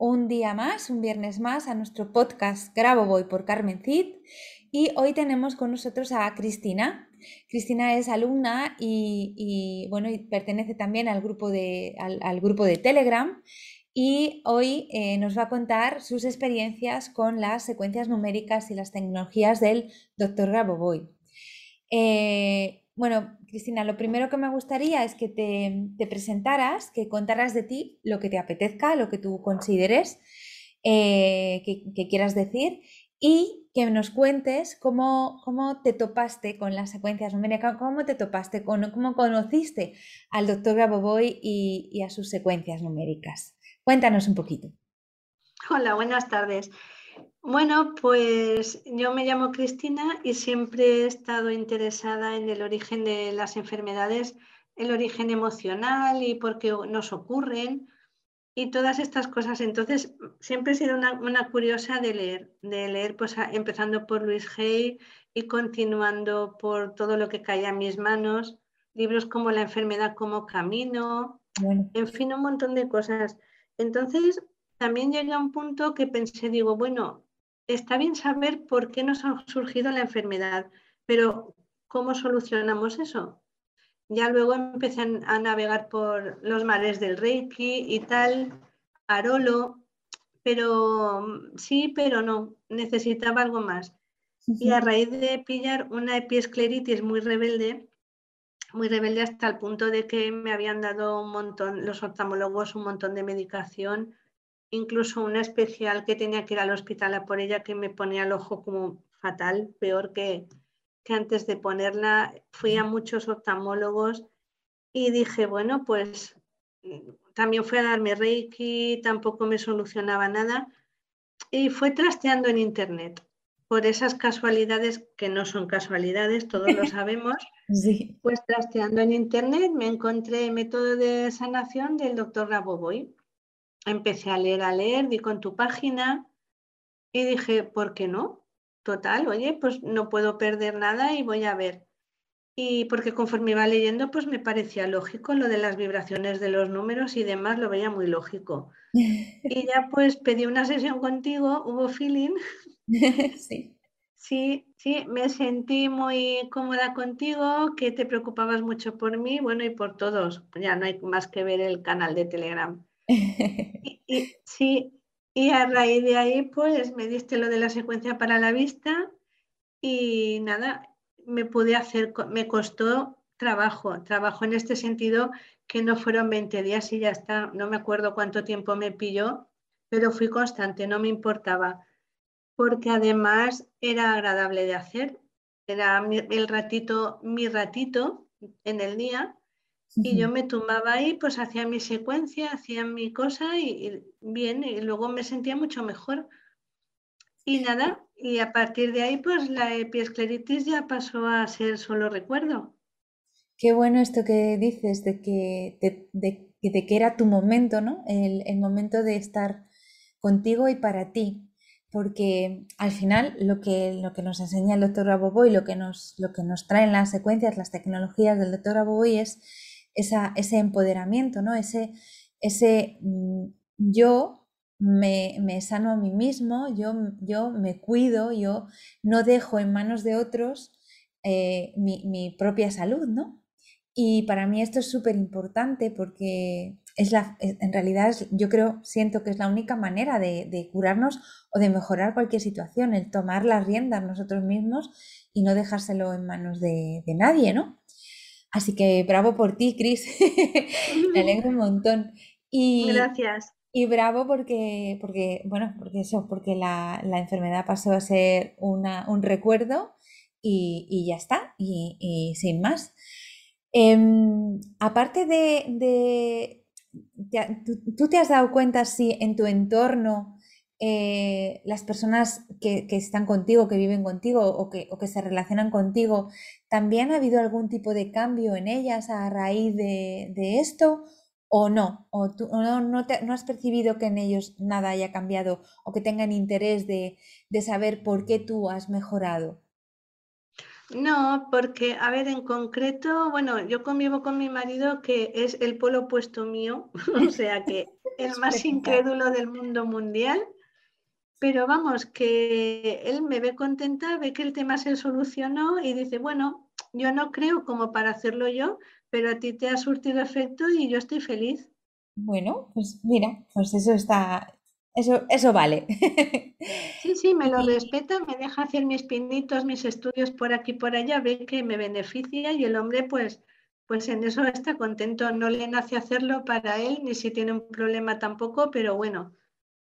un día más, un viernes más, a nuestro podcast Grabo Voy por Carmen Cid. Y hoy tenemos con nosotros a Cristina. Cristina es alumna y, bueno, pertenece también al grupo de, al, grupo de Telegram. Y hoy eh, nos va a contar sus experiencias con las secuencias numéricas y las tecnologías del Dr. Grabovoi. Eh, bueno, Cristina, lo primero que me gustaría es que te, presentaras, que contaras de ti lo que te apetezca, lo que tú consideres eh, que, quieras decir y que nos cuentes cómo, cómo, te topaste con las secuencias numéricas, cómo te topaste, con, cómo conociste al doctor Gaboboy y, y a sus secuencias numéricas. Cuéntanos un poquito. Hola, buenas tardes. Bueno, pues yo me llamo Cristina y siempre he estado interesada en el origen de las enfermedades, el origen emocional y por qué nos ocurren y todas estas cosas. Entonces, siempre he sido una, curiosa de leer, de leer pues empezando por Luis Hay y continuando por todo lo que caía en mis manos, libros como La enfermedad como camino, en fin, un montón de cosas. Entonces, también llegué a un punto que pensé, digo, bueno, está bien saber por qué nos ha surgido la enfermedad, pero ¿cómo solucionamos eso? Ya luego empecé a navegar por los mares del Reiki y tal, Arolo, pero sí, pero no, necesitaba algo más. Y a raíz de pillar una epiescleritis muy rebelde, muy rebelde hasta el punto de que me habían dado un montón, los oftalmólogos, un montón de medicación incluso una especial que tenía que ir al hospital a por ella que me ponía el ojo como fatal, peor que, que antes de ponerla. Fui a muchos oftalmólogos y dije, bueno, pues también fui a darme Reiki, tampoco me solucionaba nada. Y fue trasteando en Internet por esas casualidades que no son casualidades, todos lo sabemos. Pues trasteando en Internet me encontré el método de sanación del doctor Raboboy empecé a leer, a leer, di con tu página y dije, ¿por qué no? Total, oye, pues no puedo perder nada y voy a ver. Y porque conforme iba leyendo, pues me parecía lógico lo de las vibraciones de los números y demás, lo veía muy lógico. Y ya pues pedí una sesión contigo, hubo feeling. Sí. Sí, sí, me sentí muy cómoda contigo, que te preocupabas mucho por mí, bueno, y por todos. Ya no hay más que ver el canal de Telegram. Y, sí, y a raíz de ahí, pues me diste lo de la secuencia para la vista y nada, me pude hacer, me costó trabajo, trabajo en este sentido que no fueron 20 días y ya está, no me acuerdo cuánto tiempo me pilló, pero fui constante, no me importaba, porque además era agradable de hacer, era el ratito, mi ratito en el día y yo me tumbaba ahí, pues hacía mi secuencia, hacía mi cosa y, bien, y luego me sentía mucho mejor. Y nada, y a partir de ahí, pues la epiescleritis ya pasó a ser solo recuerdo. Qué bueno esto que dices de que, de, que era tu momento, ¿no? El, el, momento de estar contigo y para ti. Porque al final lo que, lo que nos enseña el doctor Raboboy, lo que nos, lo que nos traen las secuencias, las tecnologías del doctor Raboboy es ese empoderamiento, ¿no? Ese, ese mm, yo me, sano a mí mismo, yo, yo me cuido, yo no dejo en manos de otros eh, mi, propia salud, ¿no? Y para mí esto es súper importante porque es la, en realidad yo creo, siento que es la única manera de, curarnos o de mejorar cualquier situación, el tomar las riendas nosotros mismos y no dejárselo en manos de, nadie, ¿no? Así que bravo por ti, Cris. Me alegro un montón. Y, Gracias. Y bravo porque, porque, bueno, porque eso, porque la, enfermedad pasó a ser un recuerdo y, ya está, y, sin más. Em, aparte de, ¿tú, te has dado cuenta si en tu entorno eh, las personas que, están contigo, que viven contigo o que, o que, se relacionan contigo, también ha habido algún tipo de cambio en ellas a raíz de, de esto? o no, o tú no, no, has percibido que en ellos nada haya cambiado o que tengan interés de, saber por qué tú has mejorado. No, porque, a ver, en concreto, bueno, yo convivo con mi marido que es el polo opuesto mío, o sea que el más incrédulo del mundo mundial, pero vamos, que él me ve contenta, ve que el tema se solucionó y dice, bueno, yo no creo como para hacerlo yo, pero a ti te ha surtido efecto y yo estoy feliz. Bueno, pues mira, pues eso está, eso, eso vale. Sí, sí, me lo respeta, me deja hacer mis pinitos, mis estudios por aquí por allá, ve que me beneficia y el hombre pues, pues en eso está contento. No le nace hacerlo para él, ni si tiene un problema tampoco, pero bueno,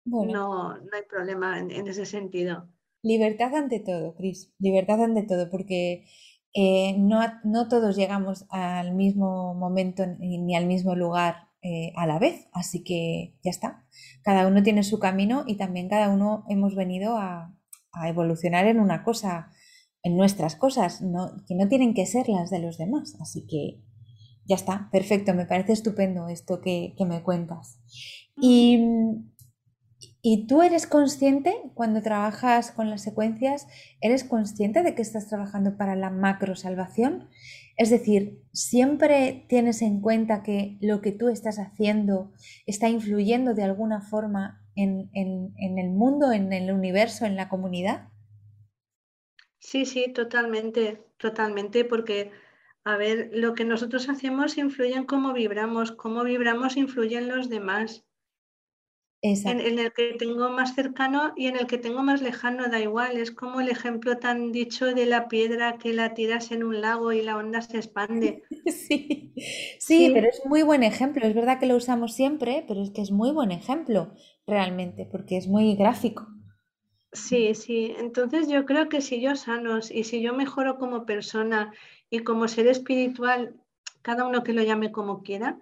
No, no hay problema en, en ese sentido. Libertad ante todo, Cris, libertad ante todo, porque eh, no, no, todos llegamos al mismo momento ni al mismo lugar eh, a la vez, así que ya está. Cada uno tiene su camino y también cada uno hemos venido a, evolucionar en una cosa, en nuestras cosas, que no tienen que ser las de los demás. Así que ya está, perfecto, me parece estupendo esto que, que me cuentas. Y ¿Y tú eres consciente cuando trabajas con las secuencias, eres consciente de que estás trabajando para la macro salvación? Es decir, siempre tienes en cuenta que lo que tú estás haciendo está influyendo de alguna forma en, el mundo, en el universo, en la comunidad. Sí, sí, totalmente, totalmente, porque, a ver, lo que nosotros hacemos influye en cómo vibramos, cómo vibramos influye en los demás. En, el que tengo más cercano y en el que tengo más lejano, da igual. Es como el ejemplo tan dicho de la piedra que la tiras en un lago y la onda se expande. Sí, sí, pero es muy buen ejemplo. Es verdad que lo usamos siempre, pero es que es muy buen ejemplo realmente, porque es muy gráfico. Sí, sí. Entonces yo creo que si yo sanos y si yo mejoro como persona y como ser espiritual, cada uno que lo llame como quiera,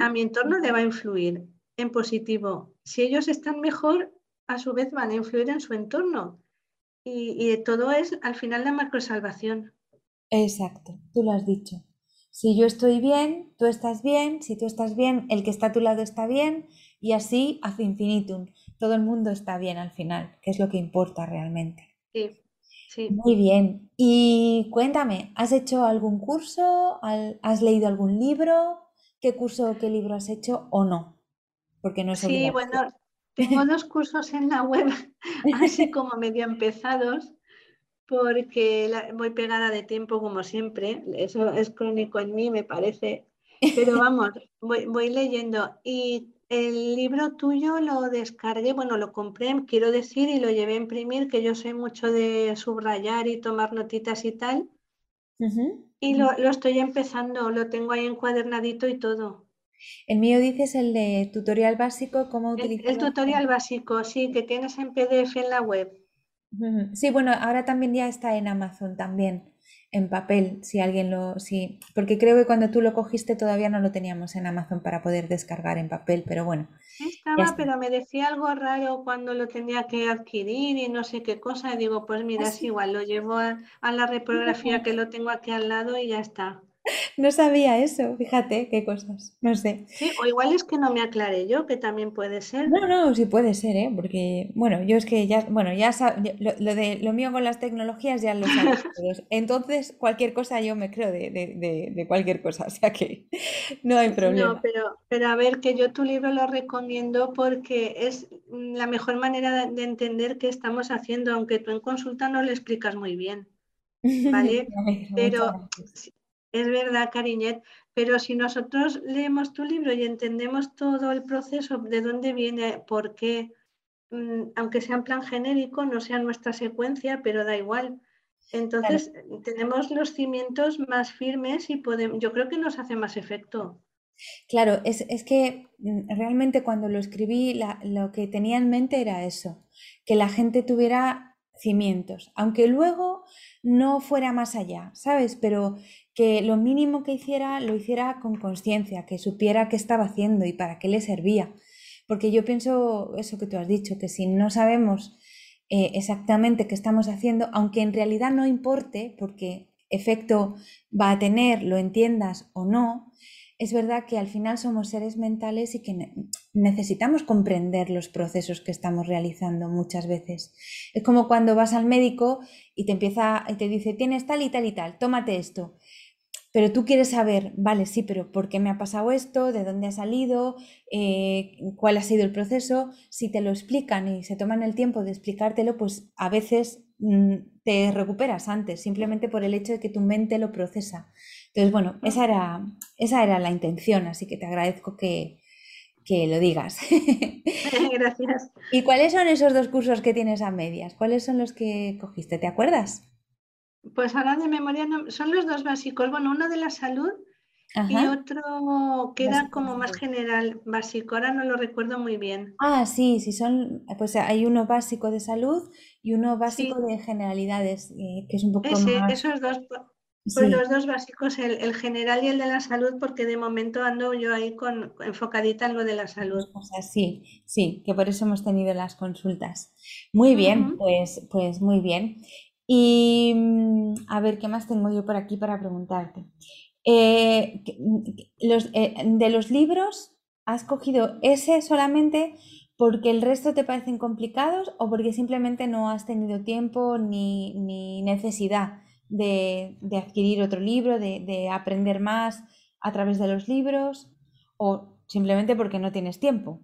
a mi entorno le va a influir en positivo. Si ellos están mejor, a su vez van a influir en su entorno. Y, todo es al final la macrosalvación. Exacto, tú lo has dicho. Si yo estoy bien, tú estás bien, si tú estás bien, el que está a tu lado está bien, y así hace infinitum. Todo el mundo está bien al final, que es lo que importa realmente. Sí, sí. Muy bien. Y cuéntame, ¿has hecho algún curso? ¿Has leído algún libro? ¿Qué curso o qué libro has hecho o no? Sí, bueno, tengo dos cursos en la web, así como medio empezados, porque voy pegada de tiempo como siempre, eso es crónico en mí, me parece, pero vamos, voy, leyendo. Y el libro tuyo lo descargué, bueno, lo compré, quiero decir, y lo llevé a imprimir, que yo soy mucho de subrayar y tomar notitas y tal. Y lo, lo, estoy empezando, lo tengo ahí encuadernadito y todo. El mío dices el de tutorial básico, cómo utilizar. El, tutorial básico, sí, que tienes en PDF en la web. Sí, bueno, ahora también ya está en Amazon también, en papel, si alguien lo, sí, porque creo que cuando tú lo cogiste todavía no lo teníamos en Amazon para poder descargar en papel, pero bueno. Estaba, pero me decía algo raro cuando lo tenía que adquirir y no sé qué cosa, y digo, pues mira, ¿Ah, es igual, lo llevo a, a la reprografía que lo tengo aquí al lado y ya está. No sabía eso, fíjate qué cosas, no sé. Sí, o igual es que no me aclaré yo, que también puede ser. No, no, sí puede ser, ¿eh? Porque, bueno, yo es que ya, bueno, ya lo, de lo mío con las tecnologías ya lo sabes todos. Entonces, cualquier cosa yo me creo de, cualquier cosa, o sea que no hay problema. No, pero, pero a ver, que yo tu libro lo recomiendo porque es la mejor manera de entender qué estamos haciendo, aunque tú en consulta no lo explicas muy bien. ¿Vale? pero Es verdad, Cariñet, pero si nosotros leemos tu libro y entendemos todo el proceso, de dónde viene, por qué, mm, aunque sea en plan genérico, no sea nuestra secuencia, pero da igual. Entonces tenemos los cimientos más firmes y podemos, yo creo que nos hace más efecto. Claro, es, que mm, realmente cuando lo escribí lo que tenía en mente era eso, que la gente tuviera cimientos, aunque luego no fuera más allá, ¿sabes? Pero que lo mínimo que hiciera lo hiciera con conciencia, que supiera qué estaba haciendo y para qué le servía. Porque yo pienso eso que tú has dicho, que si no sabemos eh, exactamente qué estamos haciendo, aunque en realidad no importe, porque efecto va a tener, lo entiendas o no, es verdad que al final somos seres mentales y que necesitamos comprender los procesos que estamos realizando muchas veces. Es como cuando vas al médico y te empieza y te dice, tienes tal y tal y tal, tómate esto. Pero tú quieres saber, vale, sí, pero ¿por qué me ha pasado esto? ¿De dónde ha salido? Eh, ¿Cuál ha sido el proceso? Si te lo explican y se toman el tiempo de explicártelo, pues a veces mm, te recuperas antes, simplemente por el hecho de que tu mente lo procesa. Entonces, bueno, esa era, esa era la intención, así que te agradezco que, lo digas. Gracias. ¿Y cuáles son esos dos cursos que tienes a medias? ¿Cuáles son los que cogiste? ¿Te acuerdas? Pues ahora de memoria son los dos básicos. Bueno, uno de la salud y otro que era como más general, básico. Ahora no lo recuerdo muy bien. Ah, sí, sí, son, pues hay uno básico de salud y uno básico de generalidades, eh, que es un poco más... Esos dos, pues los dos básicos, el, general y el de la salud, porque de momento ando yo ahí con enfocadita en lo de la salud. O sea, sí, sí, que por eso hemos tenido las consultas. Muy bien, pues, pues muy bien. Y mm, a ver, ¿qué más tengo yo por aquí para preguntarte? Eh, los, eh, de los libros, ¿has cogido ese solamente porque el resto te parecen complicados o porque simplemente no has tenido tiempo ni, ni necesidad? De, adquirir otro libro, de, aprender más a través de los libros o simplemente porque no tienes tiempo?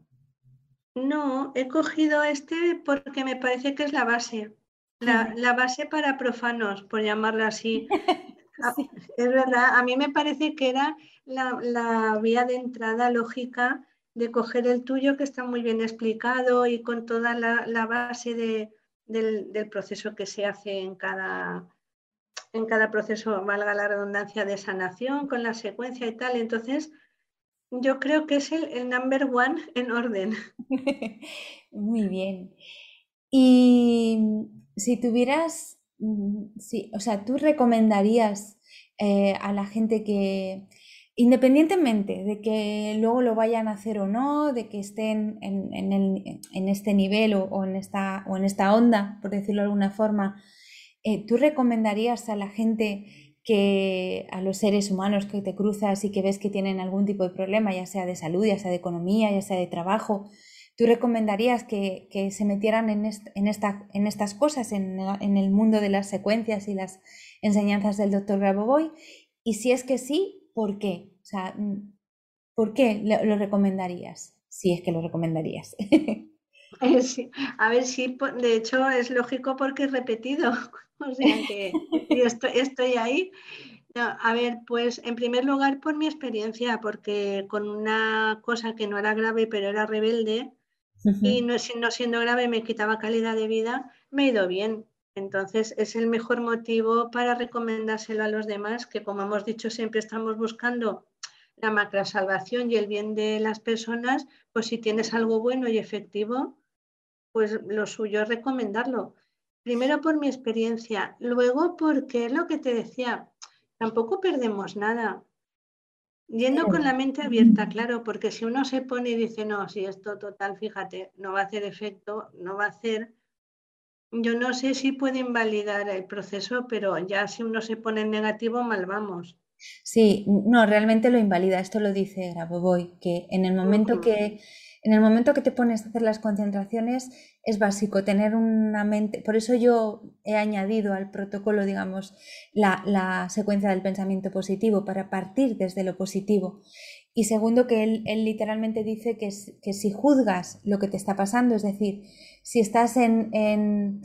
No, he cogido este porque me parece que es la base, la, base para profanos, por llamarlo así. Ah, es verdad, a mí me parece que era la, vía de entrada lógica de coger el tuyo que está muy bien explicado y con toda la, base del, del, proceso que se hace en cada, en cada proceso, valga la redundancia, de sanación, con la secuencia y tal. Entonces, yo creo que es el, number one en orden. Muy bien. Y si tuvieras, mm, sí, o sea, tú recomendarías eh, a la gente que, independientemente de que luego lo vayan a hacer o no, de que estén en, este nivel o, en esta, o en esta onda, por decirlo de alguna forma, eh, ¿tú recomendarías a la gente que a los seres humanos que te cruzas y que ves que tienen algún tipo de problema, ya sea de salud, ya sea de economía, ya sea de trabajo, ¿tú recomendarías que, se metieran en, en, estas cosas, en, el mundo de las secuencias y las enseñanzas del doctor Grabovoi? Y si es que sí, ¿por qué? O sea, ¿por qué lo recomendarías? Si es que lo recomendarías. A ver, sí, de hecho es lógico porque es repetido. O sea que estoy, estoy ahí. a ver, pues en primer lugar por mi experiencia, porque con una cosa que no era grave pero era rebelde y no, no siendo grave me quitaba calidad de vida, me he ido bien. Entonces es el mejor motivo para recomendárselo a los demás, que como hemos dicho siempre estamos buscando la macrosalvación y el bien de las personas, pues si tienes algo bueno y efectivo, pues lo suyo es recomendarlo. Primero por mi experiencia, luego porque es lo que te decía, tampoco perdemos nada. Yendo con la mente abierta, claro, porque si uno se pone y dice, no, si esto total, fíjate, no va a hacer efecto, no va a hacer, yo no sé si puede invalidar el proceso, pero ya si uno se pone en negativo, mal vamos. Sí, no, realmente lo invalida. Esto lo dice Grabovoi, que en el momento que en el momento que te pones a hacer las concentraciones es básico tener una mente, por eso yo he añadido al protocolo, digamos, la, secuencia del pensamiento positivo para partir desde lo positivo. Y segundo, que él, literalmente dice que, que, si juzgas lo que te está pasando, es decir, si estás en,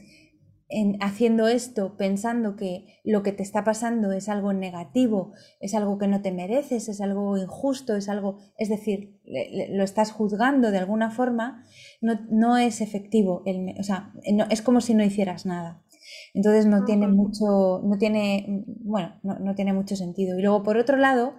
haciendo esto pensando que lo que te está pasando es algo negativo, es algo que no te mereces, es algo injusto, es algo, es decir, lo estás juzgando de alguna forma, no, es efectivo, o sea, es como si no hicieras nada. Entonces no tiene mucho, no tiene, bueno, no, tiene mucho sentido. Y luego, por otro lado,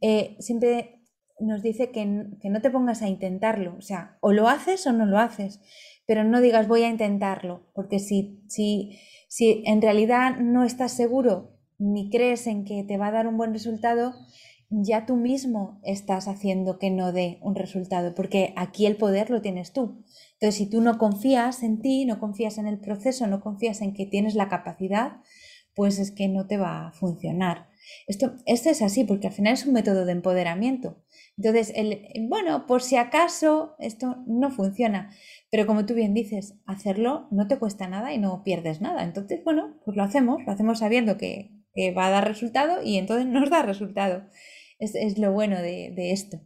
eh, siempre nos dice que, que no te pongas a intentarlo, o sea, o lo haces o no lo haces pero no digas voy a intentarlo, porque si, si, si en realidad no estás seguro ni crees en que te va a dar un buen resultado, ya tú mismo estás haciendo que no dé un resultado, porque aquí el poder lo tienes tú. Entonces, si tú no confías en ti, no confías en el proceso, no confías en que tienes la capacidad, pues es que no te va a funcionar. Esto, esto es así, porque al final es un método de empoderamiento. Entonces, el, bueno, por si acaso esto no funciona, pero como tú bien dices, hacerlo no te cuesta nada y no pierdes nada. Entonces, bueno, pues lo hacemos, lo hacemos sabiendo que, va a dar resultado y entonces nos da resultado. Es, lo bueno de, esto.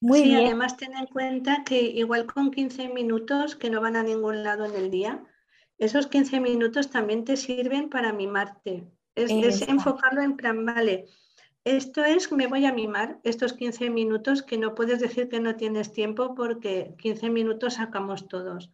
Muy sí, además ten en cuenta que igual con 15 minutos que no van a ningún lado en el día, esos 15 minutos también te sirven para mimarte. Es, es enfocarlo en plan, vale, esto es, me voy a mimar estos 15 minutos que no puedes decir que no tienes tiempo porque 15 minutos sacamos todos.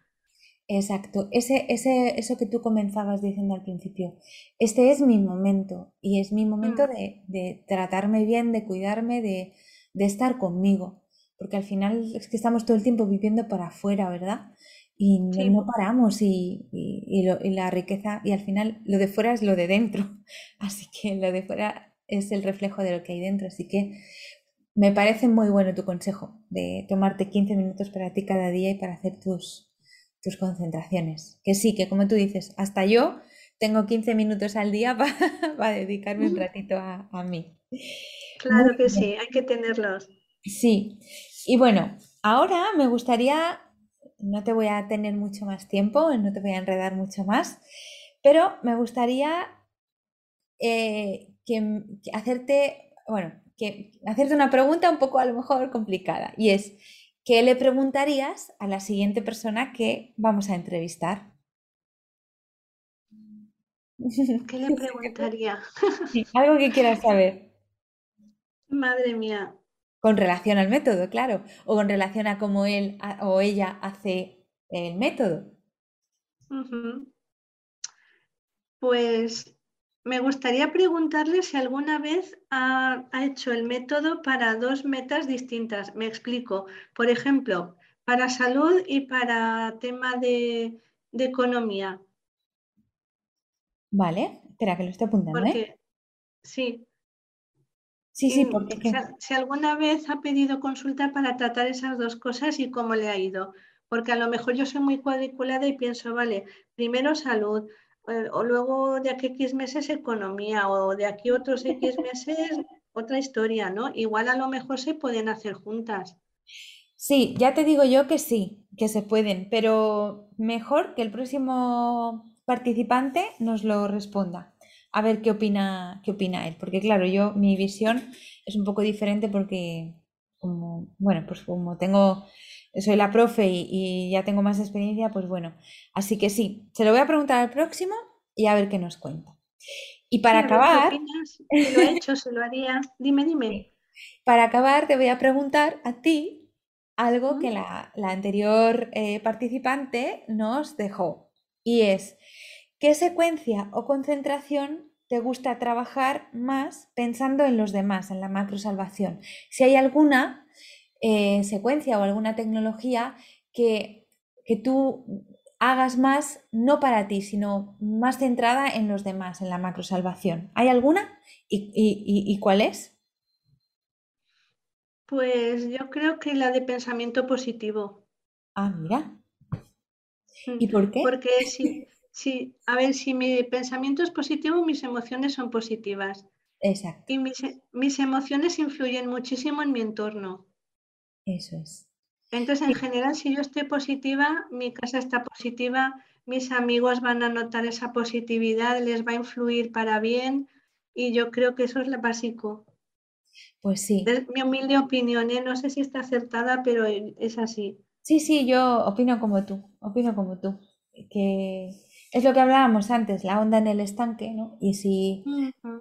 Exacto, ese, ese, eso que tú comenzabas diciendo al principio, este es mi momento y es mi momento mm. de, tratarme bien, de cuidarme, de, estar conmigo, porque al final es que estamos todo el tiempo viviendo para afuera, ¿verdad? Y no, paramos y, y, la riqueza, y al final lo de fuera es lo de dentro, así que lo de fuera es el reflejo de lo que hay dentro. Así que me parece muy bueno tu consejo de tomarte 15 minutos para ti cada día y para hacer tus, tus concentraciones. Que sí, que como tú dices, hasta yo tengo 15 minutos al día para, dedicarme un ratito a, mí. Claro que sí, hay que tenerlos. Sí, y bueno, ahora me gustaría, no te voy a tener mucho más tiempo, no te voy a enredar mucho más, pero me gustaría eh, que, hacerte, bueno, que hacerte una pregunta un poco a lo mejor complicada y es, ¿qué le preguntarías a la siguiente persona que vamos a entrevistar? ¿Qué le preguntaría? algo que quieras saber. Madre mía. Con relación al método, claro, o con relación a cómo él o ella hace el método. Pues me gustaría preguntarle si alguna vez ha, hecho el método para dos metas distintas. Me explico. Por ejemplo, para salud y para tema de, economía. Vale, espera que lo estoy apuntando. ¿eh? Sí. Sí, sí, porque. Si alguna vez ha pedido consulta para tratar esas dos cosas y cómo le ha ido. Porque a lo mejor yo soy muy cuadriculada y pienso, vale, primero salud, eh, o luego de aquí X meses economía, o de aquí otros X meses otra historia, ¿no? Igual a lo mejor se pueden hacer juntas. Sí, ya te digo yo que sí, que se pueden, pero mejor que el próximo participante nos lo responda. A ver qué opina, qué opina él, porque claro, yo mi visión es un poco diferente porque como, bueno, pues como tengo soy la profe y, ya tengo más experiencia, pues bueno. Así que sí, se lo voy a preguntar al próximo y a ver qué nos cuenta. Y para acabar... Si lo he hecho, se lo haría. Dime, dime. Para acabar, te voy a preguntar a ti algo que la, anterior eh, participante nos dejó. Y es, ¿qué secuencia o concentración te gusta trabajar más pensando en los demás, en la macro salvación? Si hay alguna eh, secuencia o alguna tecnología que, que tú hagas más no para ti, sino más centrada en los demás, en la macro salvación. ¿Hay alguna? ¿Y, cuál es? Pues yo creo que la de pensamiento positivo. Ah, mira. Mm, ¿Y por qué? Porque si, si, a ver, si mi pensamiento es positivo, mis emociones son positivas. Exacto. Y mis, mis emociones influyen muchísimo en mi entorno. Eso es. Entonces, en general, si yo estoy positiva, mi casa está positiva, mis amigos van a notar esa positividad, les va a influir para bien y yo creo que eso es lo básico. Pues sí. Es mi humilde opinión, ¿eh? no sé si está acertada, pero es así. Sí, sí, yo opino como tú, opino como tú, que es lo que hablábamos antes, la onda en el estanque, ¿no? Y si,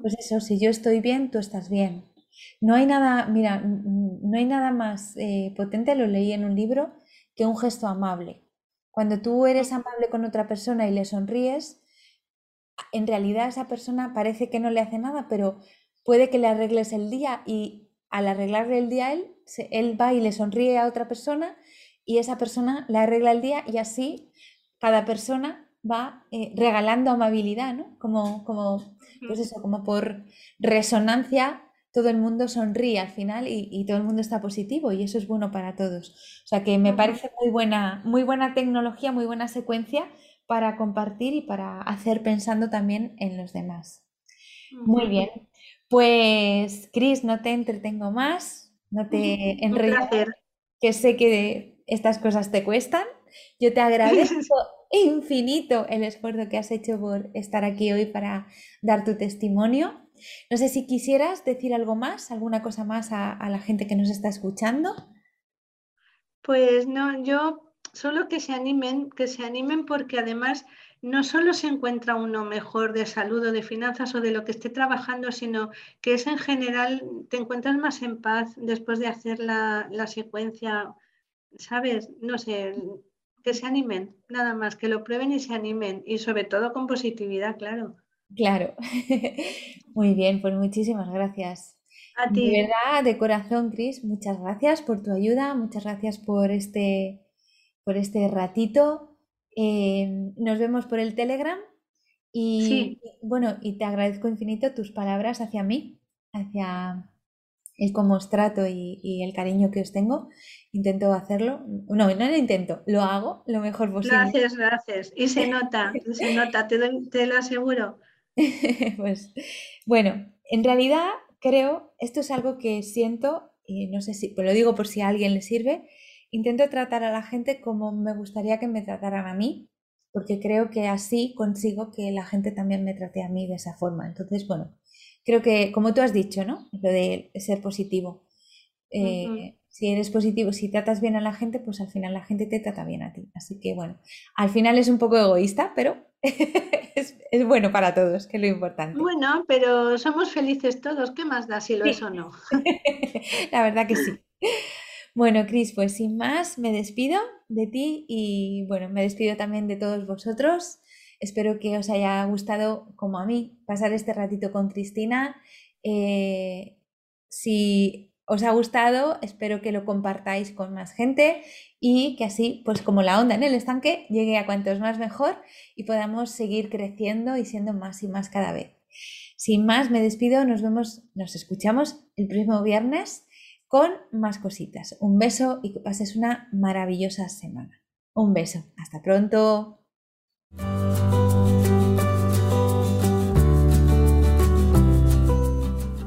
pues eso, si yo estoy bien, tú estás bien. No hay nada, mira, no hay nada más eh, potente, lo leí en un libro, que un gesto amable. Cuando tú eres amable con otra persona y le sonríes, en realidad esa persona parece que no le hace nada, pero puede que le arregles el día y al arreglarle el día a él, él va y le sonríe a otra persona y esa persona le arregla el día y así cada persona va eh, regalando amabilidad, ¿no? Como, como, pues eso, como por resonancia todo el mundo sonríe al final y, todo el mundo está positivo y eso es bueno para todos. O sea que me parece muy buena, muy buena tecnología, muy buena secuencia para compartir y para hacer pensando también en los demás. Muy bien. Pues, Cris, no te entretengo más, no te enredo, que sé que estas cosas te cuestan. Yo te agradezco infinito el esfuerzo que has hecho por estar aquí hoy para dar tu testimonio. No sé si quisieras decir algo más, alguna cosa más a, la gente que nos está escuchando. Pues no, yo solo que se animen, que se animen porque además no solo se encuentra uno mejor de salud o de finanzas o de lo que esté trabajando, sino que es en general, te encuentras más en paz después de hacer la, secuencia, ¿sabes? No sé, que se animen, nada más, que lo prueben y se animen y sobre todo con positividad, claro. Claro. Muy bien, pues muchísimas gracias. A ti. De verdad, de corazón, Cris, muchas gracias por tu ayuda, muchas gracias por este, por este ratito Em, nos vemos por el Telegram y, bueno, y te agradezco infinito tus palabras hacia mí, hacia el cómo os trato y, el cariño que os tengo. Intento hacerlo. No, no lo intento, lo hago lo mejor posible. Gracias, gracias. Y se nota, se nota, te, te lo aseguro. pues bueno, en realidad creo, esto es algo que siento, y no sé si, pero lo digo por si a alguien le sirve, Intento tratar a la gente como me gustaría que me trataran a mí, porque creo que así consigo que la gente también me trate a mí de esa forma. Entonces, bueno, creo que, como tú has dicho, ¿no? Lo de ser positivo. Eh, si eres positivo, si tratas bien a la gente, pues al final la gente te trata bien a ti. Así que, bueno, al final es un poco egoísta, pero es, bueno para todos, que es lo importante. Bueno, pero somos felices todos. ¿Qué más da si lo es o no? la verdad que sí. Bueno, Cris, pues sin más, me despido de ti y bueno, me despido también de todos vosotros. Espero que os haya gustado, como a mí, pasar este ratito con Cristina. Eh, si os ha gustado, espero que lo compartáis con más gente y que así, pues como la onda en el estanque, llegue a cuantos más mejor y podamos seguir creciendo y siendo más y más cada vez. Sin más, me despido, nos vemos, nos escuchamos el próximo viernes con más cositas. Un beso y que pases una maravillosa semana. Un beso. Hasta pronto.